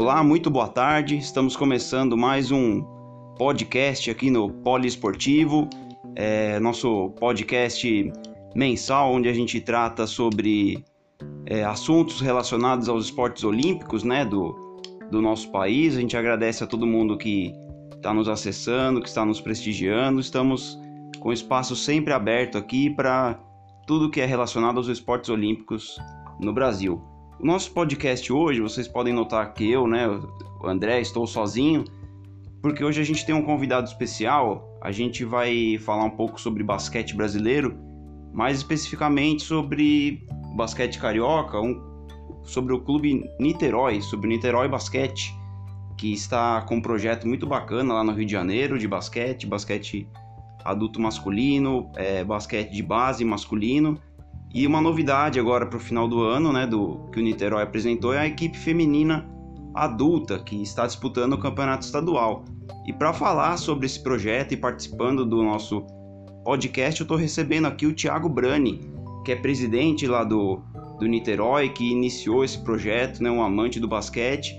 Olá, muito boa tarde. Estamos começando mais um podcast aqui no Poliesportivo, é, nosso podcast mensal onde a gente trata sobre é, assuntos relacionados aos esportes olímpicos, né, do, do nosso país. A gente agradece a todo mundo que está nos acessando, que está nos prestigiando. Estamos com espaço sempre aberto aqui para tudo que é relacionado aos esportes olímpicos no Brasil. O nosso podcast hoje, vocês podem notar que eu, né, o André, estou sozinho, porque hoje a gente tem um convidado especial. A gente vai falar um pouco sobre basquete brasileiro, mais especificamente sobre basquete carioca, um, sobre o clube Niterói, sobre o Niterói Basquete, que está com um projeto muito bacana lá no Rio de Janeiro de basquete, basquete adulto masculino, é, basquete de base masculino. E uma novidade agora para o final do ano, né, do que o Niterói apresentou, é a equipe feminina adulta que está disputando o campeonato estadual. E para falar sobre esse projeto e participando do nosso podcast, eu estou recebendo aqui o Thiago Brani, que é presidente lá do, do Niterói, que iniciou esse projeto, né, um amante do basquete.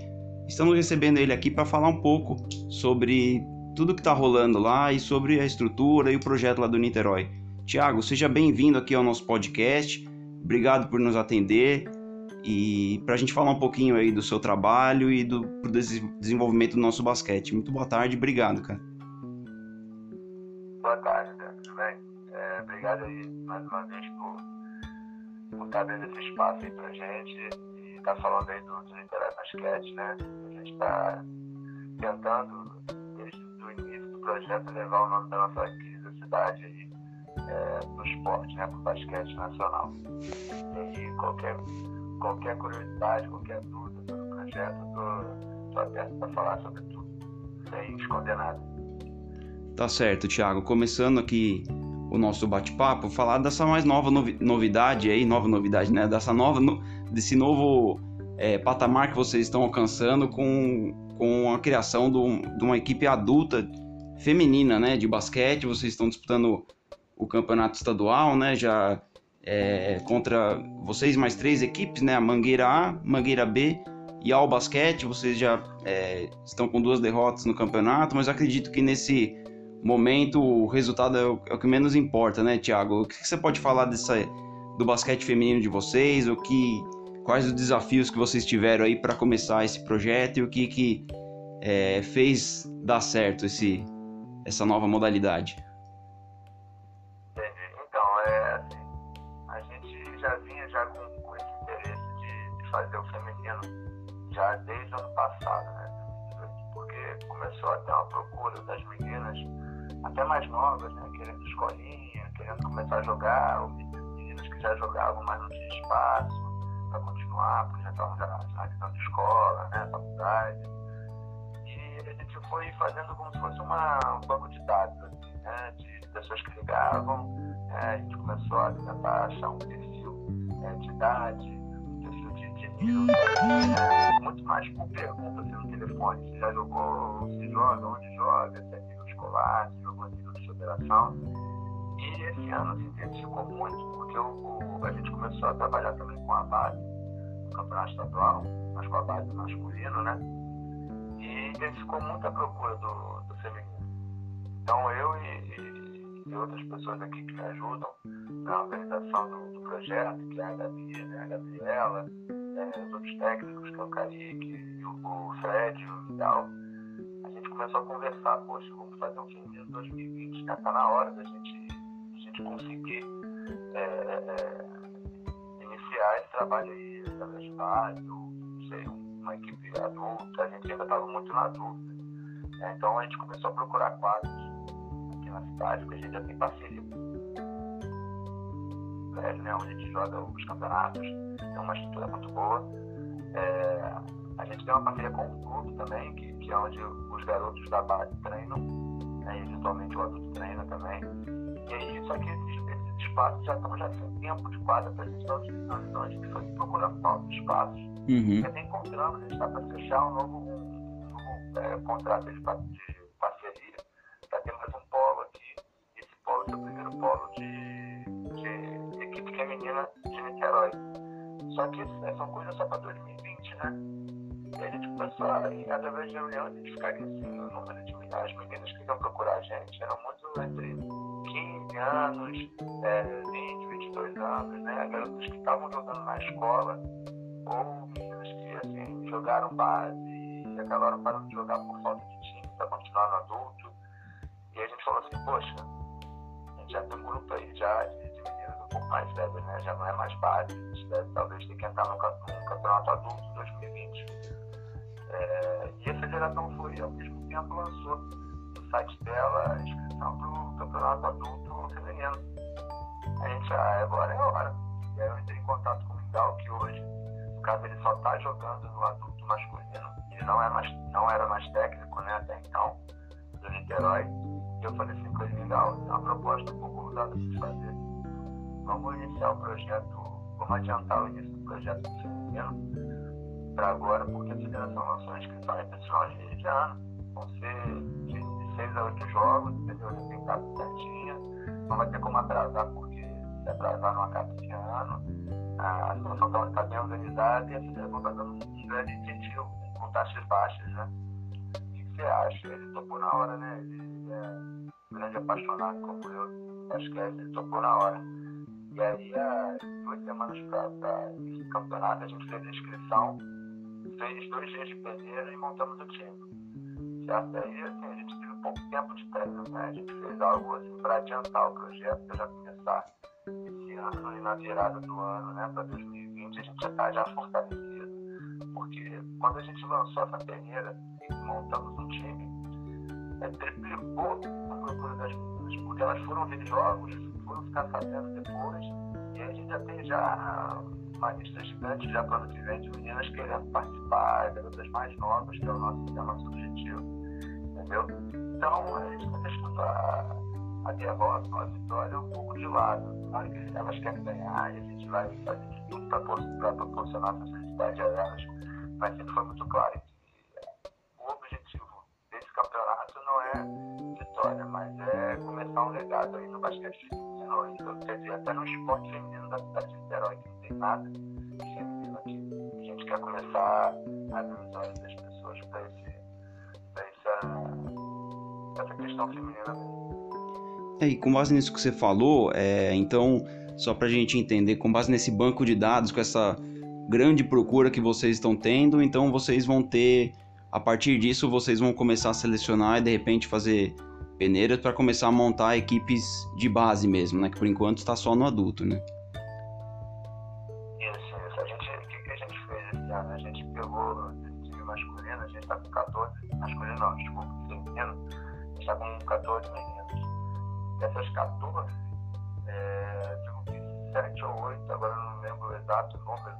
Estamos recebendo ele aqui para falar um pouco sobre tudo que está rolando lá e sobre a estrutura e o projeto lá do Niterói. Tiago, seja bem-vindo aqui ao nosso podcast. Obrigado por nos atender e para a gente falar um pouquinho aí do seu trabalho e do desenvolvimento do nosso basquete. Muito boa tarde, obrigado, cara. Boa tarde, tudo bem? É, obrigado aí mais uma vez por, por estar abrindo esse espaço aí pra gente e estar tá falando aí do, do Basquete, né? A gente está tentando projeto levar o nome da nossa querida cidade aí é, esporte, né, para o basquete nacional. E qualquer, qualquer curiosidade, qualquer dúvida sobre o projeto, estou aberto para falar sobre tudo, sem esconder nada. Tá certo, Thiago. Começando aqui o nosso bate-papo, falar dessa mais nova novidade aí, nova novidade, né? Dessa nova, desse novo é, patamar que vocês estão alcançando com, com a criação do, de uma equipe adulta feminina, né, de basquete. Vocês estão disputando o campeonato estadual, né, já é, contra vocês mais três equipes, né, a Mangueira A, Mangueira B e Al Basquete. Vocês já é, estão com duas derrotas no campeonato, mas acredito que nesse momento o resultado é o, é o que menos importa, né, Thiago? O que você pode falar dessa, do basquete feminino de vocês? O que, quais os desafios que vocês tiveram aí para começar esse projeto e o que, que é, fez dar certo esse, essa nova modalidade? Fazer o feminino já desde o ano passado, né? Porque começou a ter uma procura das meninas, até mais novas, né? Querendo escolinha, querendo começar a jogar, ou meninas que já jogavam, mas não tinha espaço para continuar, porque já estavam já finalizando escola, né? Faculdade a gente foi fazendo como se fosse uma, um banco de dados, assim, né? de pessoas que ligavam, é, a gente começou a tentar achar um perfil é, de idade, muito mais por pergunta assim, no telefone, se já jogou, se joga, onde joga, se é nível escolar, se jogou nível de federação. E esse ano se intensificou muito, porque o, o, a gente começou a trabalhar também com a base, no campeonato estadual, mas com a base masculino, né? e intensificou muito a procura do, do feminino. Então eu e, e, outras pessoas aqui que me ajudam na organização do, do projeto, que é a Gabi, né, a Gabriela, é, os outros técnicos, que é o Kaique, o, o Fred, o Vidal, a gente começou a conversar, poxa, vamos fazer um feminino 2020, já está na hora da gente, a gente conseguir é, é, iniciar esse trabalho aí através de rádio, não sei, um uma equipe adulta, a gente ainda estava muito na dúvida. É, então a gente começou a procurar quadros aqui na cidade, porque a gente já tem parceria velho, né, onde a gente joga os campeonatos, tem uma estrutura muito boa. É, a gente tem uma parceria com o clube também, que, que é onde os garotos da base treinam, né, e eventualmente o adulto treina também. E aí, só que esses, esses espaços já estão já sem tempo de quadra para gente estar utilizando, então a gente foi procurando novos espaços Uhum. Até encontramos, a gente está para fechar um novo, um, novo é, contrato de, de parceria ter mais um polo aqui. Esse polo é o primeiro polo de Só que é, são coisas só para 2020, né? E a gente começou a, através de reunião, a assim, o número de as meninas que iam procurar a gente eram muito entre 15 anos, é, 20, 22 anos, né? Garotas que estavam jogando na escola, ou meninas que assim, jogaram base e acabaram parando de jogar por falta de time para continuar no adulto. E a gente falou assim, poxa, a gente já tem um grupo aí já de, pouco mais velhas, né? Já não é mais base, a gente deve talvez ter que entrar no, campeonato adulto 2020. É, e a federação foi ao mesmo tempo lançou no site dela a inscrição para o campeonato adulto feminino. A gente, ah, agora é a hora. E aí eu entrei em contato com o Mingau, que hoje, no caso, ele só está jogando no adulto masculino. Ele não, é mais, não era mais técnico, né, até então, do Niterói. E eu falei assim com ele, Mingau, tem uma proposta um pouco ousada gente fazer. Vamos iniciar o projeto, vamos adiantar o início do projeto feminino para agora, porque a federação lançou a inscrição em pessoal de ano. Vão ser de 6 a 8 jogos, entendeu? Tem que certinho. Não vai ter como atrasar, porque se atrasar não acaba esse ano. A situação está bem organizada e a federação está dando um grande incentivo com taxas baixas, né? O que você acha? Ele topou na hora, né? Ele é um grande apaixonado como eu. Acho que ele topou na hora. E aí, há duas semanas para esse campeonato, a gente fez a inscrição, fez dois dias de peneira e montamos o time. Certo? Aí, assim, a gente teve pouco tempo de treino, né? A gente fez algo assim para adiantar o projeto, para já começar esse ano e na virada do ano, né, para 2020, a gente já está já fortalecido. Porque quando a gente lançou essa peneira e montamos um time, é, triplicou a procura das meninas, porque elas foram ver jogos, foram ficar sabendo depois, e a gente já tem já uma lista gigante já para o ano que vem de meninas querendo participar, garotas mais novas, que é o nosso, é o nosso objetivo. Entendeu? Então, a gente está deixando a, a derrota a vitória um pouco de lado. Claro que elas querem ganhar e a gente vai fazer de tudo para proporcionar essa felicidade a elas, mas sempre foi muito claro que o objetivo desse campeonato não é vitória, mas é começar um legado aí no basquete feminino, então, quer dizer, até no esporte feminino da cidade de Niterói, que não tem nada de feminino aqui. A gente quer começar a olhos das pessoas para essa, questão feminina. É, e com base nisso que você falou, é, então, só para a gente entender, com base nesse banco de dados, com essa grande procura que vocês estão tendo, então vocês vão ter, a partir disso, vocês vão começar a selecionar e de repente fazer peneiras para começar a montar equipes de base mesmo, né? Que por enquanto está só no adulto, né? Isso, isso. A gente, o que, que a gente fez esse ano? A gente pegou esse time masculino, a gente está com 14, masculino não, desculpa, feminino, a gente está com 14 meninos dessas 14, é, digo que 7 ou 8, agora não lembro o exato número,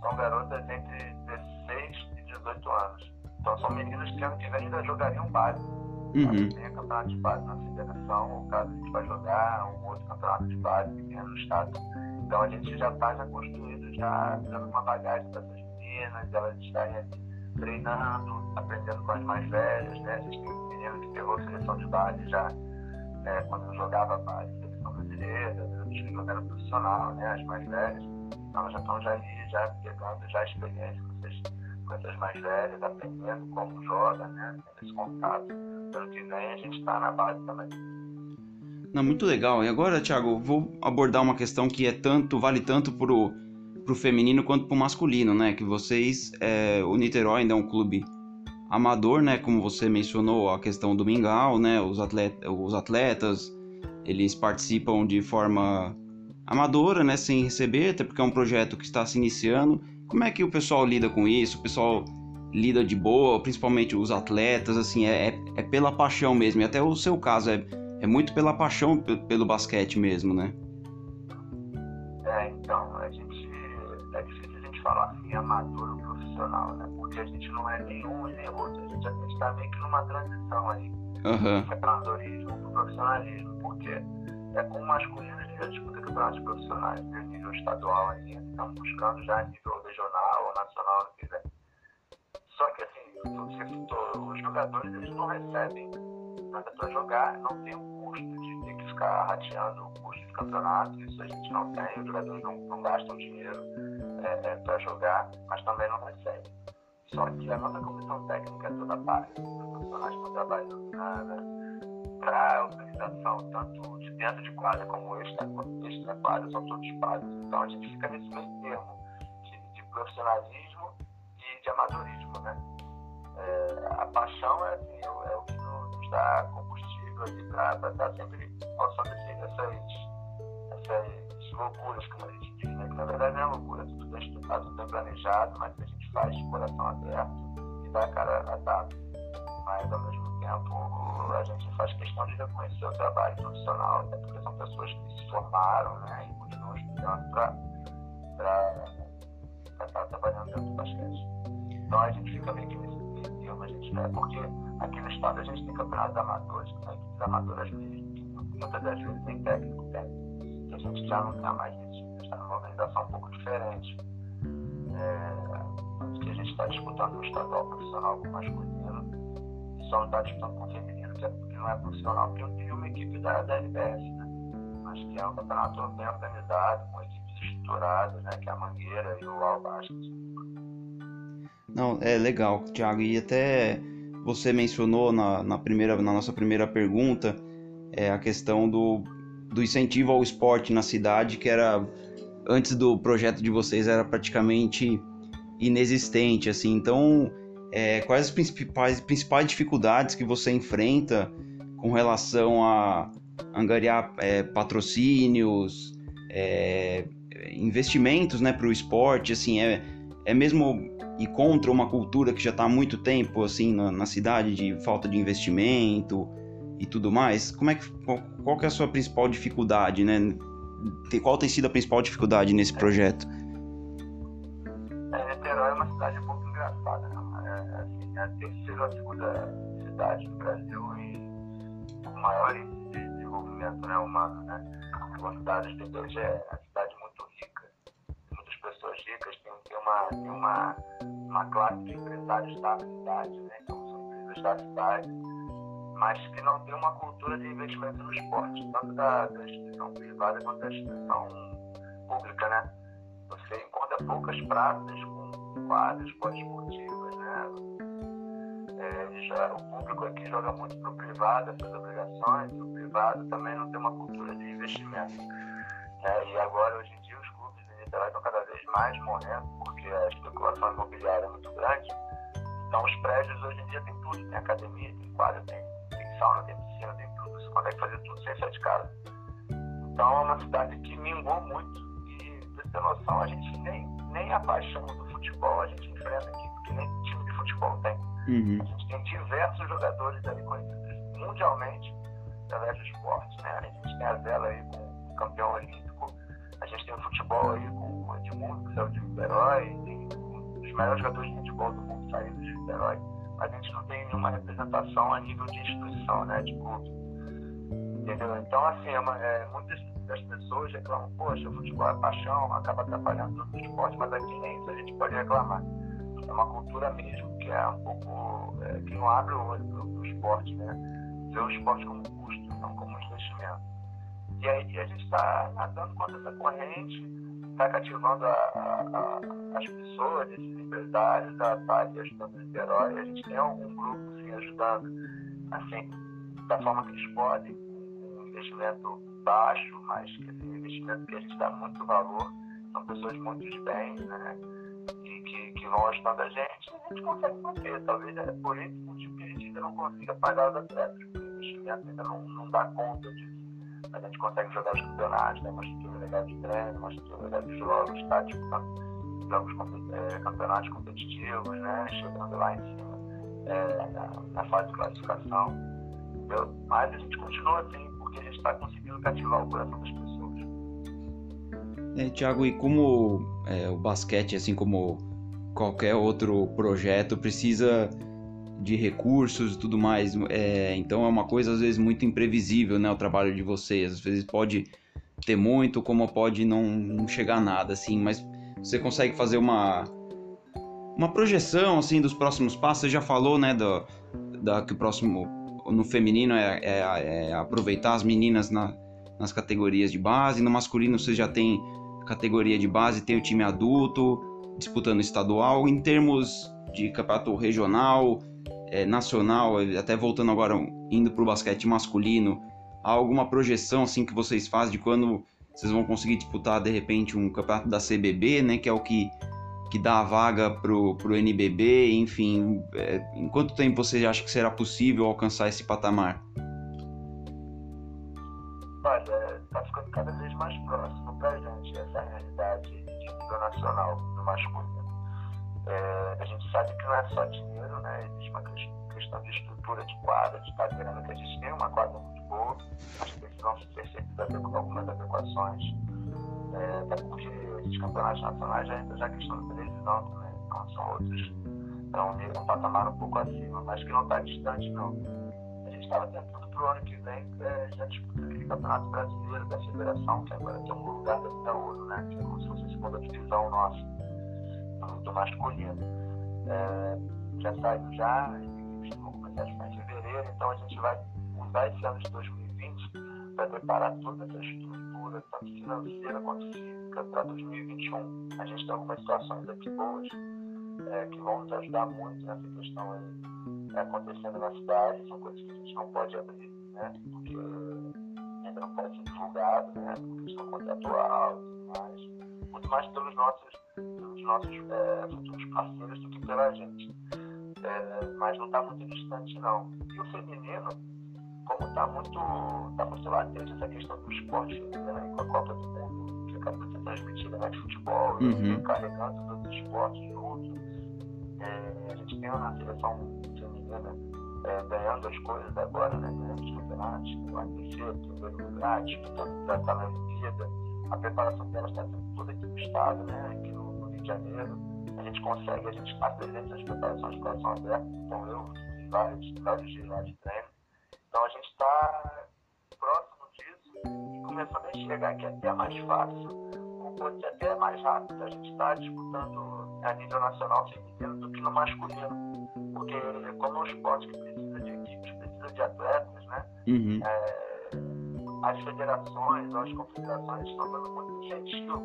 são garotas entre 16 e 18 anos. Então são meninas que ano que vem ainda jogariam base. Uhum. Tem campeonato de base na federação, ou caso a gente vai jogar um outro campeonato de base pequeno no estado. Então a gente já está já construído, já dando uma bagagem para essas meninas, elas estarem treinando, aprendendo com as mais velhas, né? A gente tem menino que pegou seleção de base já é, quando jogava base, seleção brasileira, que jogaram profissional, né, as mais velhas, então já estão já ali, já pegando já experiência essas mais velhas, aprendendo como joga, né, esse contato. Ano que vem a gente está na base também. Não, muito legal. E agora, Thiago, vou abordar uma questão que é tanto, vale tanto pro, pro feminino quanto pro masculino, né? Que vocês, é, o Niterói ainda é um clube amador, né? Como você mencionou, a questão do mingau, né? Os, atleta, os atletas, eles participam de forma amadora, né? Sem receber, até porque é um projeto que está se iniciando. Como é que o pessoal lida com isso? O pessoal lida de boa, principalmente os atletas, assim, é, é, é pela paixão mesmo. E até o seu caso é, é muito pela paixão pelo basquete mesmo, né? É, então, a gente. É difícil a gente falar assim, amador ou profissional, né? Porque a gente não é nenhum nem outro. A gente está meio que numa transição aí. Uhum. Do amadorismo para o profissionalismo. Porque é com o masculino a disputa campeonatos profissionais, né? nível estadual ainda. Estamos buscando já nível regional ou nacional que vem. Só que assim, você citou, os jogadores eles não recebem nada para jogar, não tem o custo de ter que ficar rateando o custo de campeonato, isso a gente não tem, os jogadores não, não gastam dinheiro é, é, para jogar, mas também não recebem. Só que a nossa comissão técnica é toda paga. Os profissionais estão trabalhando para a organização, tanto de dentro de quadra como extra, extra quadra, são todos pagos. Então a gente fica nesse meio termo de, de profissionalismo e de amadorismo, né? É, a paixão é, assim, é, é o que nos dá combustível para estar sempre passando essas, essas loucuras, como a gente diz, né? que na verdade não é loucura, tudo bem estudado, tudo bem planejado, mas formaram né? e continuam estudando para estar trabalhando dentro do basquete. Então a gente fica meio que nesse termo, a gente, né? porque aqui no estado a gente tem campeonatos amadores, né? equipes amadoras mesmo, muitas das vezes nem técnico tem, que a gente já não está mais nisso, está numa organização um pouco diferente. É, que a gente está disputando o estadual profissional com masculino, e só não está disputando com feminino, que, é, que não é profissional, porque eu tenho uma equipe da, da LBS, mas que é um campeonato bem organizado, com equipes estruturadas, né? que é a Mangueira e o Albasket. Não, é legal, Thiago. E até você mencionou na, na, primeira, na nossa primeira pergunta é, a questão do, do incentivo ao esporte na cidade, que era antes do projeto de vocês era praticamente inexistente, assim. Então, é, quais as principais, principais dificuldades que você enfrenta com relação a angariar é, patrocínios, é, investimentos, né, para o esporte, assim, é, é mesmo e contra uma cultura que já está há muito tempo assim na, na, cidade de falta de investimento e tudo mais. Como é que qual, qual que é a sua principal dificuldade, né? Qual tem sido a principal dificuldade nesse projeto? Da cidade, né? então são empresas da cidade, mas que não tem uma cultura de investimento no esporte, tanto da, da instituição privada quanto da instituição pública. Né? Você encontra poucas praças com quadras poliesportivas, né? É, já, o público aqui joga muito para o privado essas obrigações, o privado também não tem uma cultura de investimento. Né? E agora, hoje em dia, os clubes em Niterói estão cada vez mais morrendo porque a especulação imobiliária é muito grande. Então, os prédios hoje em dia tem tudo: tem academia, tem quadra, tem, tem sauna, tem piscina, tem tudo. Você consegue fazer tudo sem sair de casa. Então, é uma cidade que mingou muito. E, pra você ter noção, a gente nem, nem a paixão do futebol a gente enfrenta aqui, porque nem time de futebol tem. Uhum. A gente tem diversos jogadores ali conhecidos mundialmente através do esporte. Né? A gente tem a Vela aí com o campeão olímpico, a gente tem o futebol aí com o Edmundo, que saiu de Niterói, tem os melhores jogadores de futebol do mundo saindo de Niterói, a gente não tem nenhuma representação a nível de instituição, né, de clube. Entendeu? Então, assim, é uma, é, muitas das pessoas reclamam, poxa, o futebol é paixão, acaba atrapalhando todo o esporte, mas aqui nem isso a gente pode reclamar. É uma cultura mesmo que é um pouco, é, que não abre o olho para o esporte, né? Vê o esporte como custo, não como investimento. E aí a gente está nadando contra essa corrente, está cativando a, a, a, as pessoas, esses empresários, a estar ajudando o Niterói. A gente tem algum grupo assim, ajudando, assim, da forma que eles podem, com um investimento baixo, mas que assim, um investimento que a gente dá muito valor. São pessoas muito de bem, né? E que, que vão ajudando a gente. A gente consegue manter. Talvez é por esse motivo que a gente ainda não consiga pagar os atletas, porque o investimento ainda não, não dá conta disso a gente consegue jogar os campeonatos, tem uma estrutura legal de treino, uma estrutura legal de jogos, tá disputando jogos, é, campeonatos competitivos, né? Chegando lá em cima é, na, na, fase de classificação. Mas a gente continua assim, porque a gente está conseguindo cativar o coração das pessoas. É, Tiago, e como é, o basquete, assim como qualquer outro projeto, precisa de recursos e tudo mais. É, então é uma coisa às vezes muito imprevisível, né? O trabalho de vocês. Às vezes pode ter muito, como pode não, não chegar a nada, assim. Mas você consegue fazer uma uma projeção assim dos próximos passos. Você já falou, né? Do, da que o próximo no feminino é, é, é aproveitar as meninas na, nas categorias de base. No masculino você já tem categoria de base, tem o time adulto disputando estadual. Em termos de campeonato regional, é, nacional, até voltando agora, indo para o basquete masculino, há alguma projeção assim que vocês fazem de quando vocês vão conseguir disputar de repente um campeonato da CBB, né, que é o que, que dá a vaga pro, pro NBB, enfim, é, em quanto tempo você acha que será possível alcançar esse patamar? Olha, está ficando cada vez mais próximo para a gente essa realidade de nível nacional no masculino. É, a gente sabe que não é só dinheiro, né? Existe uma questão de estrutura de quadra, de cadeira, que a gente tem uma quadra muito boa, que precisam ser feitas algumas adequações, é, até porque esses campeonatos nacionais já entra já a questão da televisão também, então são outros, então um, um patamar um pouco acima, mas que não está distante não. A gente estava tentando para o ano que vem é, já disputar aquele campeonato brasileiro da federação, que agora tem um lugar da ouro, né? Que é como se fosse a segunda divisão nossa do masculino. É, já saiu já, vão começar em fevereiro, então a gente vai usar esse ano de 2020 para preparar toda essa estrutura, tanto financeira quanto física, para 2021. A gente tem algumas situações aqui boas é, que vão nos ajudar muito nessa questão aí é, acontecendo na cidade, são coisas que a gente não pode abrir, né? Porque ainda não pode ser divulgado, né? Por questão contratual mais. Muito mais pelos nossos pelos nossos é, futuros parceiros do que pela gente. É, mas não está muito distante, não. E o feminino, como está muito, tá muito latente essa questão do esporte feminino né, com a Copa do Mundo, que acaba sendo transmitida né, de futebol, uhum. carregando todos os esportes juntos. É, a gente tem uma seleção feminina é, ganhando as coisas agora, né, ganhando os campeonatos, o ABC, primeiro lugar, disputando na Olimpíada. A preparação delas está sendo toda aqui no estado, né, aqui no de Janeiro, a gente consegue, a gente apresenta as preparações de coração aberto, então eu fiz vários, vários dias lá de treino. Então a gente está próximo disso e começando a enxergar que é até mais fácil, ou pode ser até mais rápido, a gente está disputando a nível nacional feminino do que no masculino. Porque como é um esporte que precisa de equipes, precisa de atletas, né? Uhum. É, as federações as confederações estão dando muito incentivo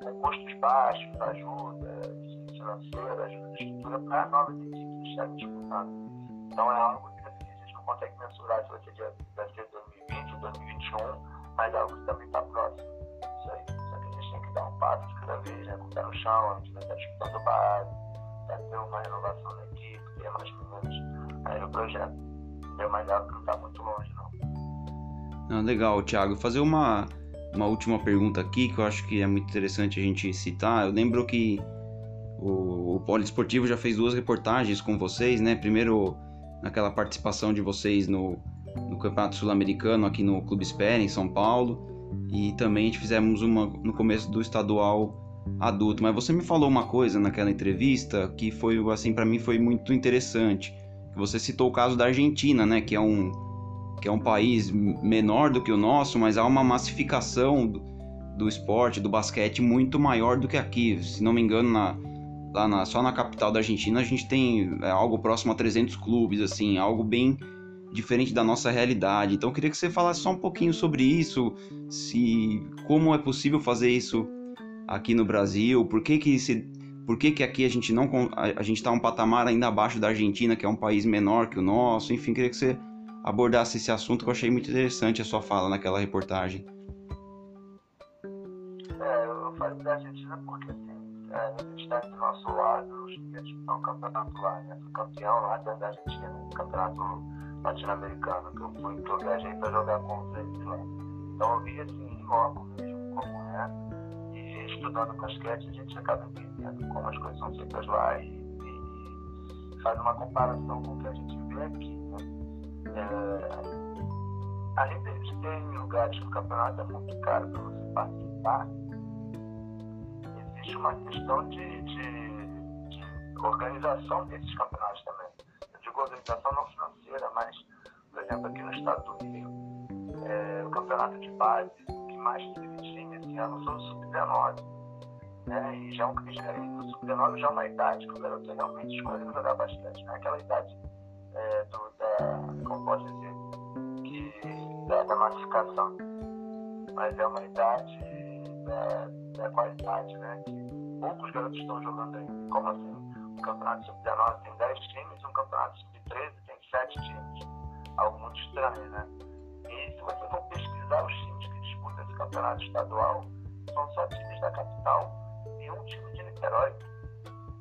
com custos baixos, ajuda financeira, ajuda de estrutura para novas equipes estarem disputando. Então é algo que assim, a gente não consegue mensurar se vai ser, vai ser 2020 ou 2021, mas é algo que também está próximo. Isso aí. Só que a gente tem que dar um passo de cada vez, né? Com o pé no chão, a gente vai estar disputando base, vai ter uma renovação da equipe, ter mais meninos aí no projeto. Entendeu? Mas é algo que não está muito longe, Não, legal, Thiago. Fazer uma uma última pergunta aqui que eu acho que é muito interessante a gente citar. Eu lembro que o, o Poliesportivo já fez duas reportagens com vocês, né? Primeiro naquela participação de vocês no, no Campeonato Sul-Americano aqui no Clube Espera, em São Paulo. E também fizemos uma no começo do estadual adulto. Mas você me falou uma coisa naquela entrevista que foi, assim, para mim foi muito interessante. Você citou o caso da Argentina, né? Que é um, que é um país menor do que o nosso, mas há uma massificação do, do esporte, do basquete, muito maior do que aqui. Se não me engano, na, lá na, só na capital da Argentina a gente tem é, algo próximo a 300 clubes, assim, algo bem diferente da nossa realidade. Então eu queria que você falasse só um pouquinho sobre isso, se como é possível fazer isso aqui no Brasil, por que que se por que, que aqui a gente não a, a gente está um patamar ainda abaixo da Argentina, que é um país menor que o nosso, enfim, queria que você abordasse esse assunto que eu achei muito interessante a sua fala naquela reportagem. É, eu falei da Argentina porque assim, é, a gente está do nosso lado, os clientes estão campeonato lá, né? Fui campeão lá da Argentina, no campeonato latino-americano, que eu fui, que eu viajei para jogar contra eles lá. Então eu vi assim, em loco mesmo como é. E estudando basquete a gente acaba entendendo como as coisas são feitas lá e, e faz uma comparação com o que a gente vê aqui. É, além de ter lugares que o campeonato é muito caro para você participar, existe uma questão de, de, de, organização desses campeonatos também. Eu digo organização não financeira, mas, por exemplo, aqui no estado do Rio, é, o campeonato de base que mais teve time esse ano foi o Sub-19. Né? E já é um, já, o Sub-19 já é uma idade que o garoto realmente escolheu jogar basquete. Né? Aquela idade é, do, como pode dizer, que, da, da massificação. Mas é uma idade da, da qualidade, né? Que poucos garotos estão jogando aí. Como assim? um campeonato sub-19 tem 10 times, um campeonato sub-13 tem 7 times. Algo muito estranho, né? E se você for pesquisar os times que disputam esse campeonato estadual, são só times da capital e um time de Niterói.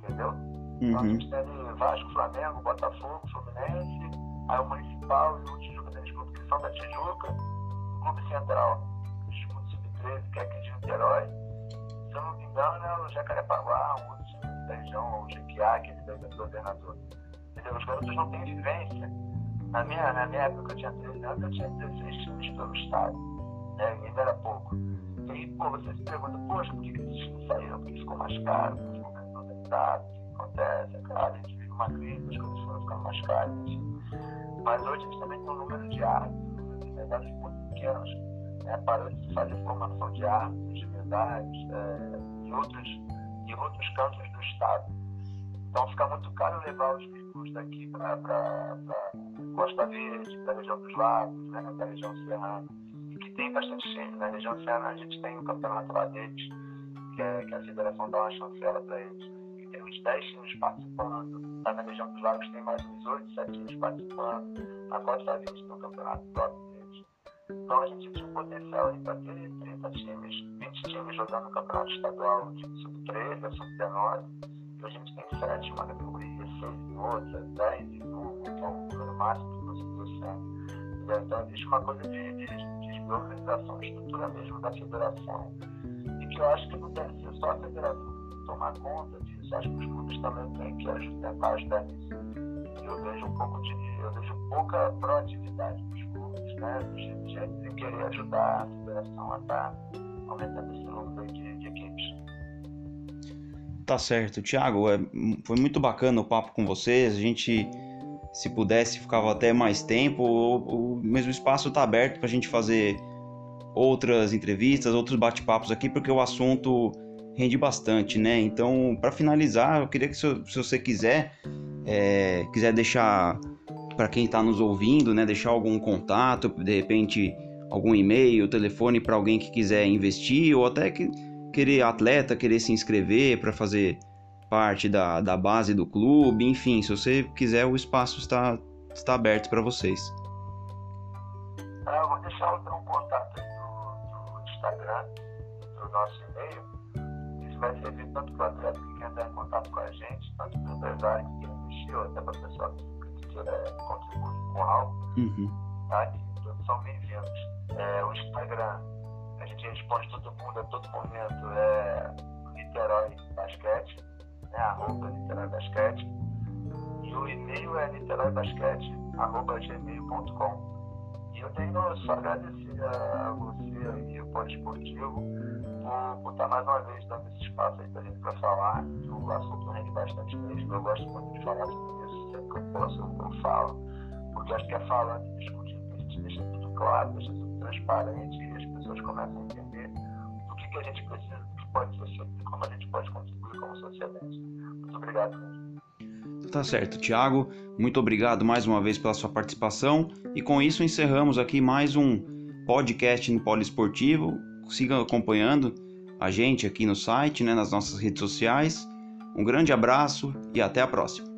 Entendeu? Uhum. Então a gente tem Vasco, Flamengo, Botafogo, Fluminense, aí o Municipal e o Tijuca Tênis Clube, que são da Tijuca, o Clube Central, disputa sub-13, que é aqui de Niterói. Se eu não me engano, é o Jacarepaguá, o outro da região, o que é do governador. Entendeu? Os garotos não têm vivência. Na minha, na minha época, eu tinha 13 anos, eu tinha 16 times pelo estado. Né? Ainda era pouco. E aí, pô, você se pergunta, poxa, por que esses times saíram? Porque ficou mais caro, porque ficou menos organizado, o que acontece? É claro, a gente uma crise, as coisas foram ficando mais caras. Mas hoje gente também tem um número de árbitros, de verdades muito pequenos. Né? Parou de fazer formação de árbitros, de verdades, é, outros, em outros cantos do estado. Então fica muito caro levar os veículos daqui para Costa Verde, para a região dos lagos, né, da região serrana, que tem bastante time. Na região serrana a gente tem um campeonato lá deles, que, é, que a federação dá uma chancela para eles, uns 10 times participando. Tá na região dos lagos tem mais uns 8, 7 times participando. Na Costa Verde um campeonato próprio deles. Então a gente tinha um potencial para ter 30 times, 20 times jogando no campeonato estadual de sub-13 sub-19 a gente tem sete uma categoria, seis em outra, dez em uma, então o número máximo que conseguiu ser. Então existe uma coisa de, de, de organização, estrutura mesmo da federação, e que eu acho que não deve ser só a federação tomar conta disso, acho que os clubes também têm que tentar ajudar nisso. Eu vejo um pouco de, eu vejo pouca proatividade dos clubes, né, de, de, de querer ajudar a federação a estar tá aumentando esse número de, de equipes. Tá certo, Thiago, é, foi muito bacana o papo com vocês. A gente, se pudesse, ficava até mais tempo. O, o mesmo espaço está aberto para a gente fazer outras entrevistas, outros bate-papos aqui, porque o assunto rende bastante, né? Então, para finalizar, eu queria que se, se você quiser, é, quiser deixar para quem está nos ouvindo, né, deixar algum contato, de repente algum e-mail, telefone para alguém que quiser investir ou até que querer atleta, querer se inscrever para fazer parte da, da base do clube, enfim, se você quiser, o espaço está, está aberto para vocês. Ah, eu vou deixar então, um contato do, do Instagram, do nosso e-mail. Isso vai servir tanto para o atleta que quer entrar em contato com a gente, tanto para o empresário que quer investir, ou até para a pessoa que quiser contribuir com algo. Uhum. Tá? todos são bem-vindos. É, o Instagram a gente responde todo mundo a todo momento é Niterói Basquete, né, arroba Niterói Basquete. E o e-mail é niteróibasquete.gmail.com. E eu tenho só agradecer a você aí, o Pode Esportivo, por, por estar mais uma vez dando esse espaço aí pra gente pra falar. O assunto rende bastante mesmo, eu gosto muito de falar sobre isso, sempre que eu posso eu, falo, porque acho que é falando e discutindo a gente deixa tudo claro, deixa tudo transparente pessoas começam a entender o que, que a gente precisa, o que pode ser feito e como a gente pode contribuir como sociedade. Muito obrigado mesmo. Tá certo, Thiago. Muito obrigado mais uma vez pela sua participação. E com isso encerramos aqui mais um podcast no Poliesportivo. Siga acompanhando a gente aqui no site, né, nas nossas redes sociais. Um grande abraço e até a próxima.